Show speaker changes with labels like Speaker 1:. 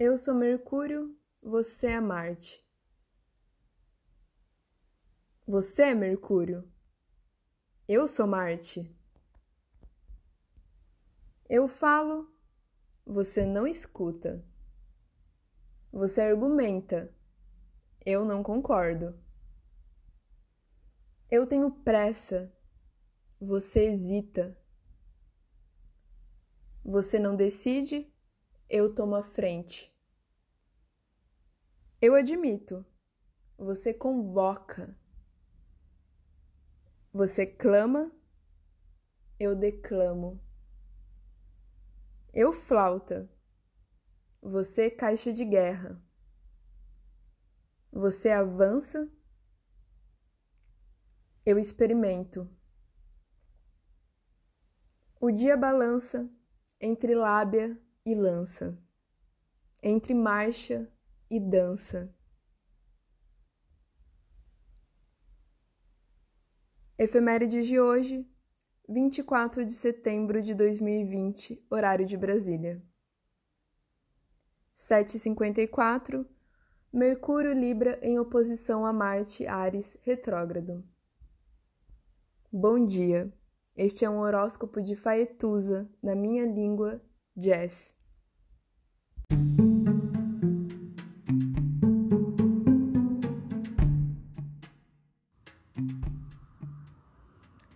Speaker 1: Eu sou Mercúrio, você é Marte. Você é Mercúrio. Eu sou Marte. Eu falo, você não escuta. Você argumenta, eu não concordo. Eu tenho pressa, você hesita. Você não decide, eu tomo a frente. Eu admito, você convoca. Você clama, eu declamo. Eu flauta, você caixa de guerra. Você avança, eu experimento. O dia balança entre lábia e lança, entre marcha e dança. Efeméride de hoje, 24 de setembro de 2020, horário de Brasília. 7h54, Mercúrio Libra em oposição a Marte Ares retrógrado. Bom dia! Este é um horóscopo de Faetusa, na minha língua, jazz.